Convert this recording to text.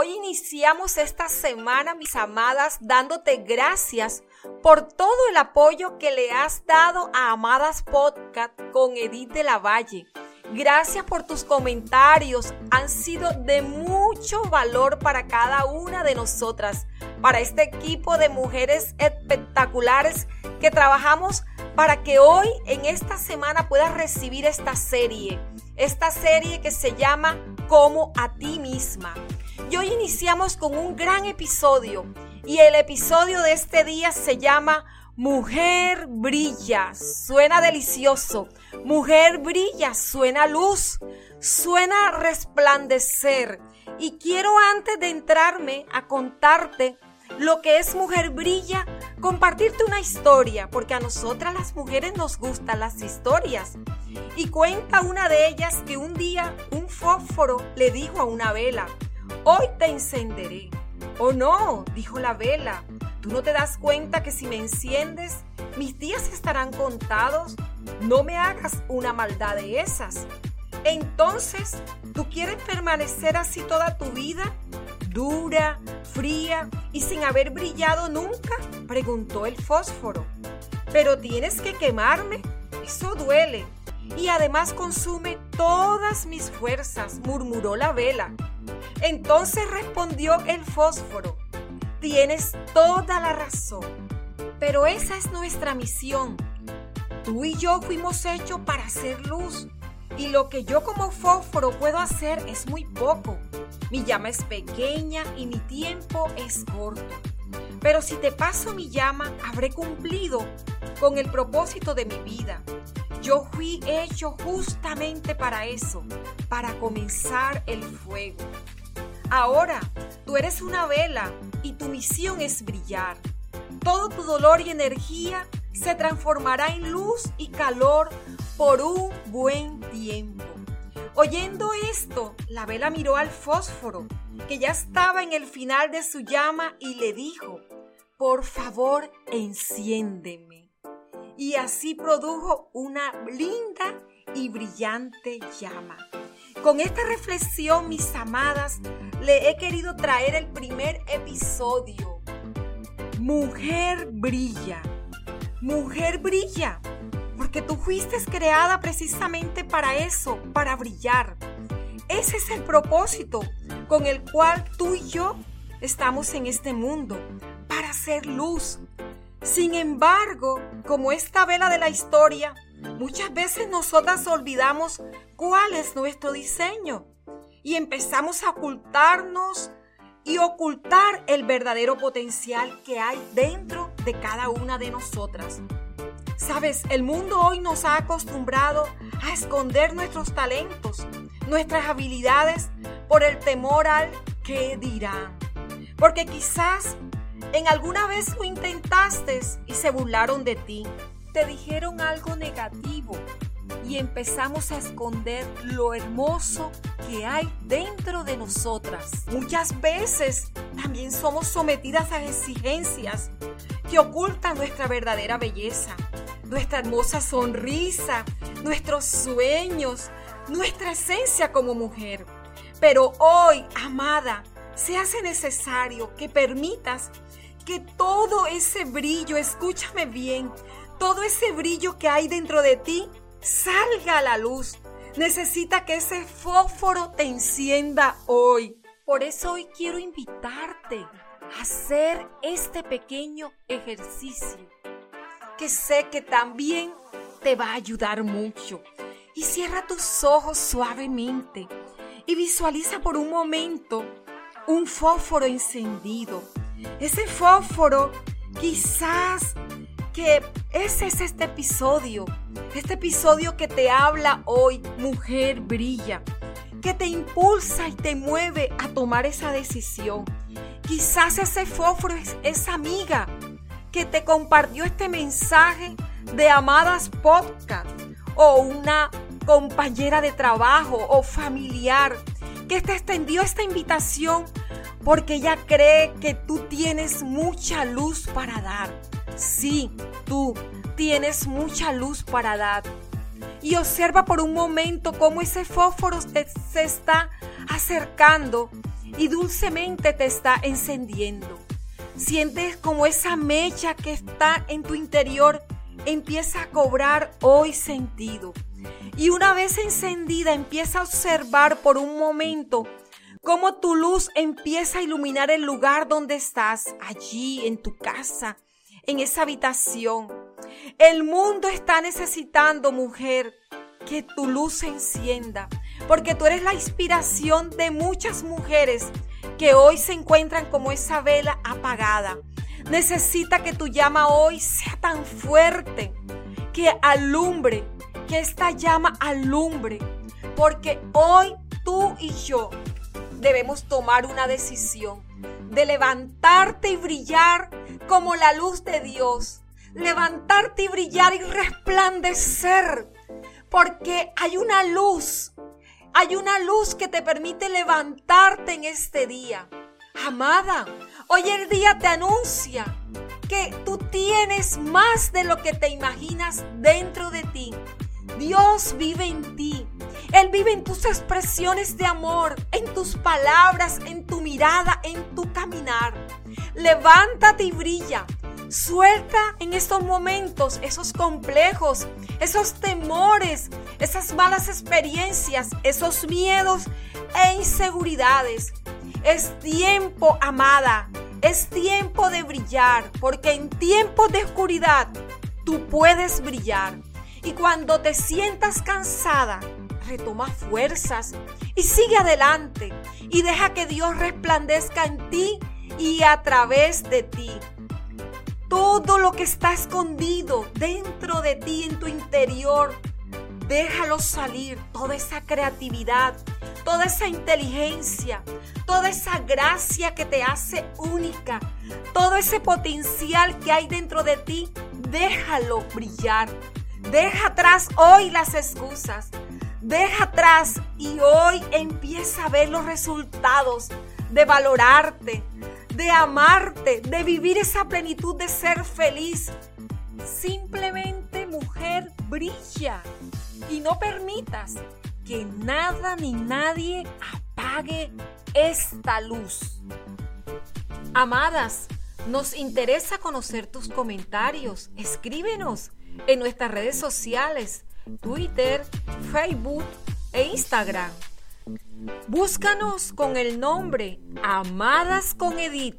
Hoy iniciamos esta semana, mis amadas, dándote gracias por todo el apoyo que le has dado a Amadas Podcast con Edith de la Valle. Gracias por tus comentarios, han sido de mucho valor para cada una de nosotras, para este equipo de mujeres espectaculares que trabajamos para que hoy en esta semana puedas recibir esta serie, esta serie que se llama Como a ti misma. Y hoy iniciamos con un gran episodio y el episodio de este día se llama Mujer brilla, suena delicioso. Mujer brilla, suena luz, suena resplandecer. Y quiero antes de entrarme a contarte lo que es Mujer brilla, compartirte una historia, porque a nosotras las mujeres nos gustan las historias. Y cuenta una de ellas que un día un fósforo le dijo a una vela, hoy te encenderé. Oh no, dijo la vela, ¿tú no te das cuenta que si me enciendes, mis días estarán contados? No me hagas una maldad de esas. Entonces, ¿tú quieres permanecer así toda tu vida? ¿Dura, fría y sin haber brillado nunca? Preguntó el fósforo. Pero tienes que quemarme. Eso duele. Y además consume todas mis fuerzas, murmuró la vela. Entonces respondió el fósforo, tienes toda la razón, pero esa es nuestra misión. Tú y yo fuimos hechos para hacer luz y lo que yo como fósforo puedo hacer es muy poco. Mi llama es pequeña y mi tiempo es corto. Pero si te paso mi llama, habré cumplido con el propósito de mi vida. Yo fui hecho justamente para eso, para comenzar el fuego. Ahora, tú eres una vela y tu misión es brillar. Todo tu dolor y energía se transformará en luz y calor por un buen tiempo. Oyendo esto, la vela miró al fósforo, que ya estaba en el final de su llama, y le dijo, por favor, enciéndeme. Y así produjo una linda y brillante llama. Con esta reflexión, mis amadas, le he querido traer el primer episodio. Mujer brilla. Mujer brilla. Porque tú fuiste creada precisamente para eso, para brillar. Ese es el propósito con el cual tú y yo estamos en este mundo, para hacer luz. Sin embargo, como esta vela de la historia, muchas veces nosotras olvidamos cuál es nuestro diseño y empezamos a ocultarnos y ocultar el verdadero potencial que hay dentro de cada una de nosotras. Sabes, el mundo hoy nos ha acostumbrado a esconder nuestros talentos, nuestras habilidades por el temor al que dirán. Porque quizás en alguna vez lo intentaste y se burlaron de ti, te dijeron algo negativo y empezamos a esconder lo hermoso que hay dentro de nosotras. Muchas veces también somos sometidas a exigencias que ocultan nuestra verdadera belleza, nuestra hermosa sonrisa, nuestros sueños, nuestra esencia como mujer. Pero hoy, amada, se hace necesario que permitas que todo ese brillo, escúchame bien, todo ese brillo que hay dentro de ti salga a la luz. Necesita que ese fósforo te encienda hoy. Por eso hoy quiero invitarte a hacer este pequeño ejercicio que sé que también te va a ayudar mucho. Y cierra tus ojos suavemente y visualiza por un momento un fósforo encendido. Ese fósforo quizás que ese es este episodio, este episodio que te habla hoy, mujer brilla, que te impulsa y te mueve a tomar esa decisión. Quizás ese fósforo es esa amiga que te compartió este mensaje de Amadas Podcast o una compañera de trabajo o familiar que te extendió esta invitación porque ella cree que tú tienes mucha luz para dar Sí, tú tienes mucha luz para dar. Y observa por un momento cómo ese fósforo se está acercando y dulcemente te está encendiendo. Sientes como esa mecha que está en tu interior empieza a cobrar hoy sentido. Y una vez encendida empieza a observar por un momento cómo tu luz empieza a iluminar el lugar donde estás, allí en tu casa, en esa habitación. El mundo está necesitando, mujer, que tu luz se encienda, porque tú eres la inspiración de muchas mujeres que hoy se encuentran como esa vela apagada. Necesita que tu llama hoy sea tan fuerte que alumbre, que esta llama alumbre, porque hoy tú y yo debemos tomar una decisión de levantarte y brillar como la luz de Dios, levantarte y brillar y resplandecer porque hay una luz, hay una luz que te permite levantarte en este día. Amada, hoy el día te anuncia que tú tienes más de lo que te imaginas dentro de ti. Dios vive en en tus expresiones de amor, en tus palabras, en tu mirada, en tu caminar. Levántate y brilla. Suelta en estos momentos esos complejos, esos temores, esas malas experiencias, esos miedos e inseguridades. Es tiempo, amada, es tiempo de brillar, porque en tiempos de oscuridad tú puedes brillar. Y cuando te sientas cansada, retoma fuerzas y sigue adelante y deja que Dios resplandezca en ti y a través de ti todo lo que está escondido dentro de ti, en tu interior, déjalo salir, toda esa creatividad, toda esa inteligencia, toda esa gracia que te hace única, todo ese potencial que hay dentro de ti, déjalo brillar. Deja atrás hoy las excusas. Deja atrás y hoy empieza a ver los resultados de valorarte, de amarte, de vivir esa plenitud de ser feliz. Simplemente mujer brilla y no permitas que nada ni nadie apague esta luz. Amadas, nos interesa conocer tus comentarios. Escríbenos en nuestras redes sociales, Twitter, Facebook e Instagram. Búscanos con el nombre Amadas con Edith.